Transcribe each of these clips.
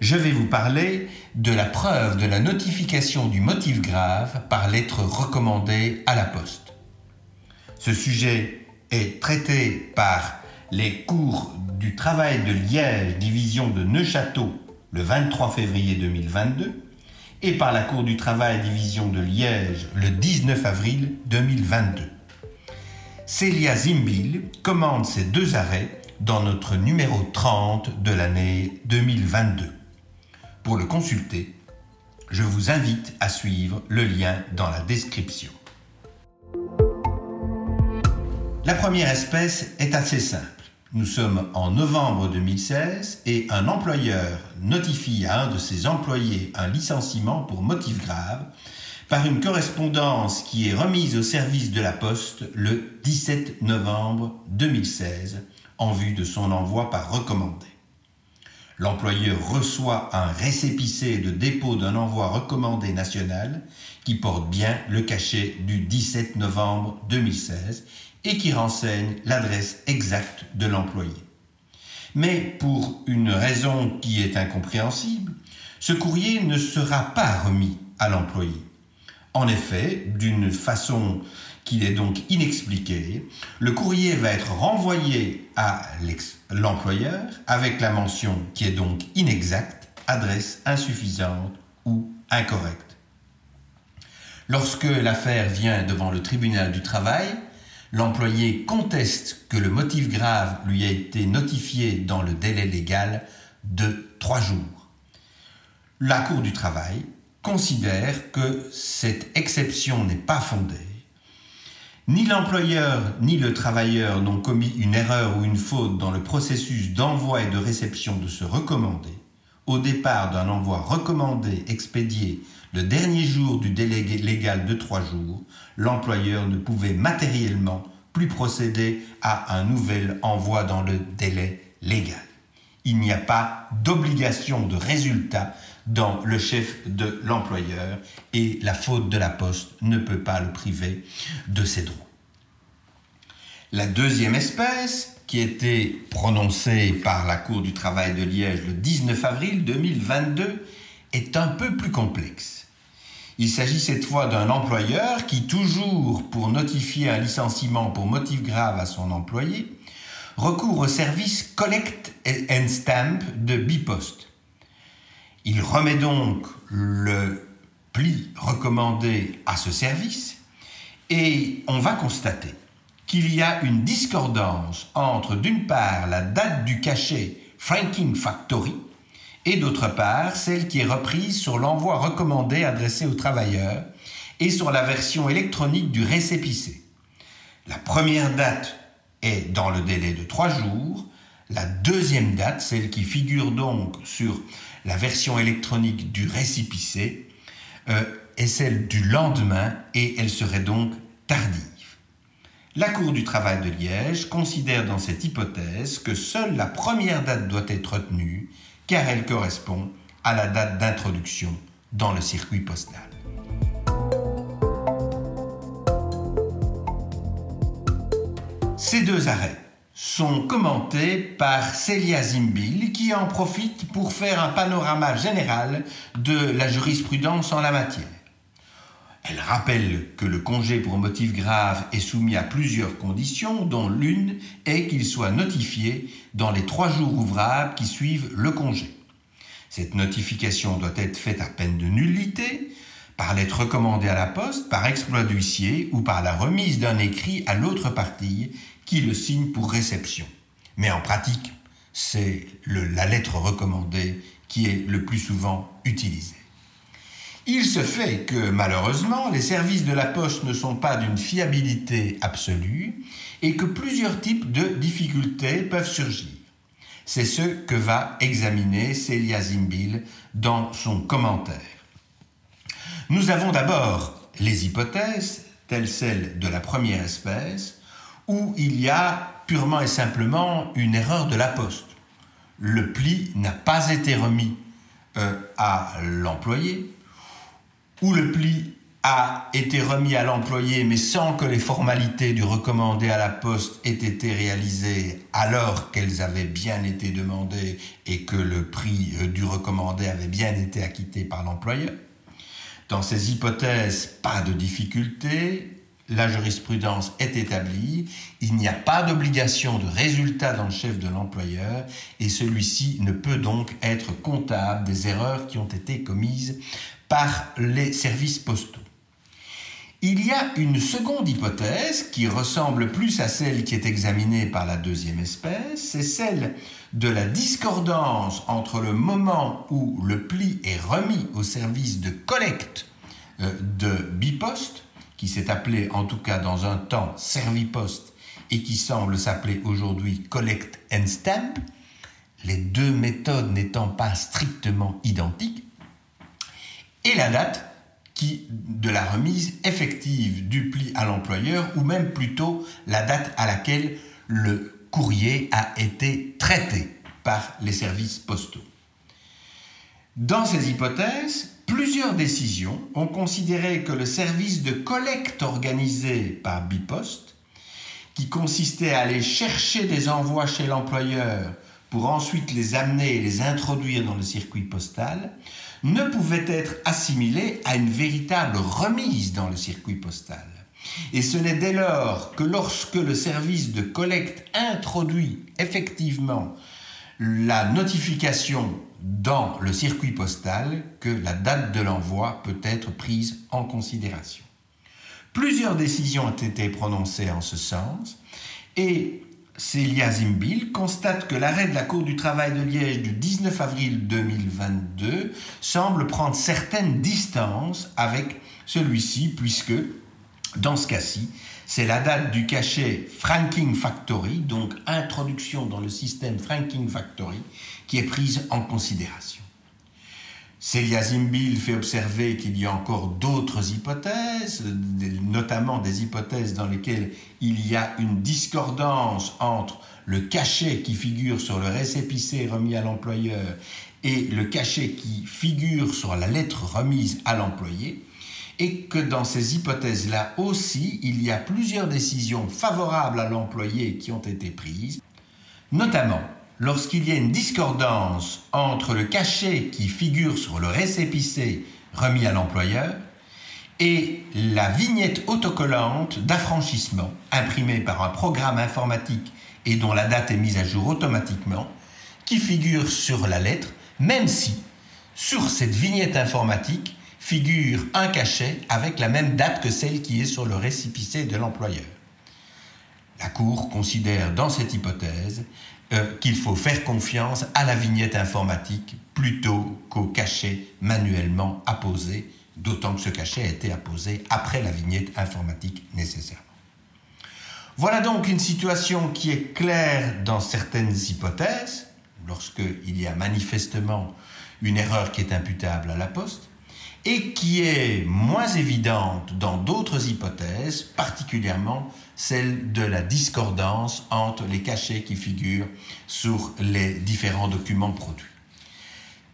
je vais vous parler de la preuve de la notification du motif grave par lettre recommandée à la poste. Ce sujet est traité par les cours du travail de Liège, division de Neuchâteau, le 23 février 2022, et par la Cour du travail, division de Liège, le 19 avril 2022. Célia Zimbil commande ces deux arrêts dans notre numéro 30 de l'année 2022. Pour le consulter, je vous invite à suivre le lien dans la description. La première espèce est assez simple. Nous sommes en novembre 2016 et un employeur notifie à un de ses employés un licenciement pour motif grave par une correspondance qui est remise au service de la Poste le 17 novembre 2016 en vue de son envoi par recommandé l'employeur reçoit un récépissé de dépôt d'un envoi recommandé national qui porte bien le cachet du 17 novembre 2016 et qui renseigne l'adresse exacte de l'employé. Mais pour une raison qui est incompréhensible, ce courrier ne sera pas remis à l'employé. En effet, d'une façon qu'il est donc inexpliqué, le courrier va être renvoyé à l'employeur avec la mention qui est donc inexacte, adresse insuffisante ou incorrecte. Lorsque l'affaire vient devant le tribunal du travail, l'employé conteste que le motif grave lui a été notifié dans le délai légal de trois jours. La Cour du travail considère que cette exception n'est pas fondée ni l'employeur ni le travailleur n'ont commis une erreur ou une faute dans le processus d'envoi et de réception de ce recommandé. Au départ d'un envoi recommandé expédié le dernier jour du délai légal de trois jours, l'employeur ne pouvait matériellement plus procéder à un nouvel envoi dans le délai légal. Il n'y a pas d'obligation de résultat dans le chef de l'employeur et la faute de la poste ne peut pas le priver de ses droits. La deuxième espèce, qui était prononcée par la Cour du travail de Liège le 19 avril 2022, est un peu plus complexe. Il s'agit cette fois d'un employeur qui, toujours pour notifier un licenciement pour motif grave à son employé, recourt au service Collect and Stamp de Bipost. Il remet donc le pli recommandé à ce service et on va constater qu'il y a une discordance entre d'une part la date du cachet Franking Factory et d'autre part celle qui est reprise sur l'envoi recommandé adressé aux travailleurs et sur la version électronique du récépissé. La première date est dans le délai de trois jours, la deuxième date, celle qui figure donc sur la version électronique du récipicé euh, est celle du lendemain et elle serait donc tardive. La Cour du travail de Liège considère dans cette hypothèse que seule la première date doit être retenue car elle correspond à la date d'introduction dans le circuit postal. Ces deux arrêts sont commentés par Célia Zimbil qui en profite pour faire un panorama général de la jurisprudence en la matière. Elle rappelle que le congé pour motif grave est soumis à plusieurs conditions, dont l'une est qu'il soit notifié dans les trois jours ouvrables qui suivent le congé. Cette notification doit être faite à peine de nullité, par lettre recommandée à la poste, par exploit d'huissier ou par la remise d'un écrit à l'autre partie qui le signe pour réception. Mais en pratique, c'est la lettre recommandée qui est le plus souvent utilisée. Il se fait que malheureusement, les services de la poste ne sont pas d'une fiabilité absolue et que plusieurs types de difficultés peuvent surgir. C'est ce que va examiner Célia Zimbil dans son commentaire. Nous avons d'abord les hypothèses, telles celles de la première espèce, où il y a purement et simplement une erreur de la poste. Le pli n'a pas été remis euh, à l'employé, ou le pli a été remis à l'employé mais sans que les formalités du recommandé à la poste aient été réalisées alors qu'elles avaient bien été demandées et que le prix euh, du recommandé avait bien été acquitté par l'employeur. Dans ces hypothèses, pas de difficulté, la jurisprudence est établie, il n'y a pas d'obligation de résultat dans le chef de l'employeur et celui-ci ne peut donc être comptable des erreurs qui ont été commises par les services postaux. Il y a une seconde hypothèse qui ressemble plus à celle qui est examinée par la deuxième espèce, c'est celle de la discordance entre le moment où le pli est remis au service de collecte euh, de biposte, qui s'est appelé en tout cas dans un temps serviposte et qui semble s'appeler aujourd'hui collect and stamp, les deux méthodes n'étant pas strictement identiques, et la date qui, de la remise effective du pli à l'employeur, ou même plutôt la date à laquelle le courrier a été traité par les services postaux. Dans ces hypothèses, plusieurs décisions ont considéré que le service de collecte organisé par Bipost, qui consistait à aller chercher des envois chez l'employeur pour ensuite les amener et les introduire dans le circuit postal, ne pouvait être assimilé à une véritable remise dans le circuit postal. Et ce n'est dès lors que lorsque le service de collecte introduit effectivement la notification dans le circuit postal que la date de l'envoi peut être prise en considération. Plusieurs décisions ont été prononcées en ce sens et Célia Zimbil constate que l'arrêt de la Cour du travail de Liège du 19 avril 2022 semble prendre certaines distances avec celui-ci puisque, dans ce cas-ci, c'est la date du cachet Franking Factory, donc introduction dans le système Franking Factory, qui est prise en considération. Célia Zimbil fait observer qu'il y a encore d'autres hypothèses, notamment des hypothèses dans lesquelles il y a une discordance entre le cachet qui figure sur le récépissé remis à l'employeur et le cachet qui figure sur la lettre remise à l'employé et que dans ces hypothèses-là aussi, il y a plusieurs décisions favorables à l'employé qui ont été prises, notamment lorsqu'il y a une discordance entre le cachet qui figure sur le récépissé remis à l'employeur et la vignette autocollante d'affranchissement imprimée par un programme informatique et dont la date est mise à jour automatiquement, qui figure sur la lettre, même si sur cette vignette informatique, figure un cachet avec la même date que celle qui est sur le récipicé de l'employeur. La Cour considère dans cette hypothèse euh, qu'il faut faire confiance à la vignette informatique plutôt qu'au cachet manuellement apposé, d'autant que ce cachet a été apposé après la vignette informatique nécessairement. Voilà donc une situation qui est claire dans certaines hypothèses, lorsqu'il y a manifestement une erreur qui est imputable à la poste, et qui est moins évidente dans d'autres hypothèses, particulièrement celle de la discordance entre les cachets qui figurent sur les différents documents produits.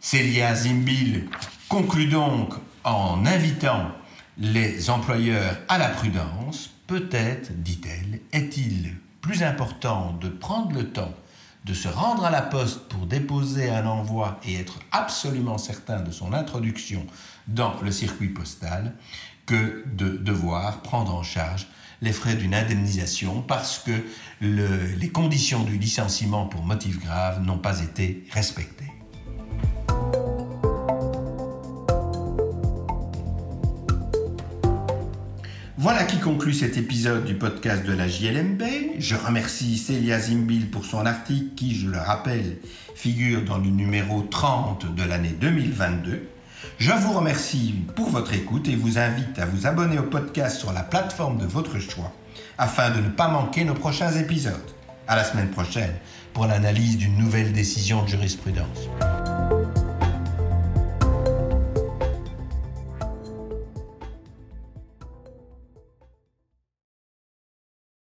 Célia Zimbil conclut donc en invitant les employeurs à la prudence. Peut-être, dit-elle, est-il plus important de prendre le temps de se rendre à la poste pour déposer un envoi et être absolument certain de son introduction dans le circuit postal que de devoir prendre en charge les frais d'une indemnisation parce que les conditions du licenciement pour motif grave n'ont pas été respectées. Voilà qui conclut cet épisode du podcast de la JLMB. Je remercie Célia Zimbil pour son article qui, je le rappelle, figure dans le numéro 30 de l'année 2022. Je vous remercie pour votre écoute et vous invite à vous abonner au podcast sur la plateforme de votre choix afin de ne pas manquer nos prochains épisodes. À la semaine prochaine pour l'analyse d'une nouvelle décision de jurisprudence.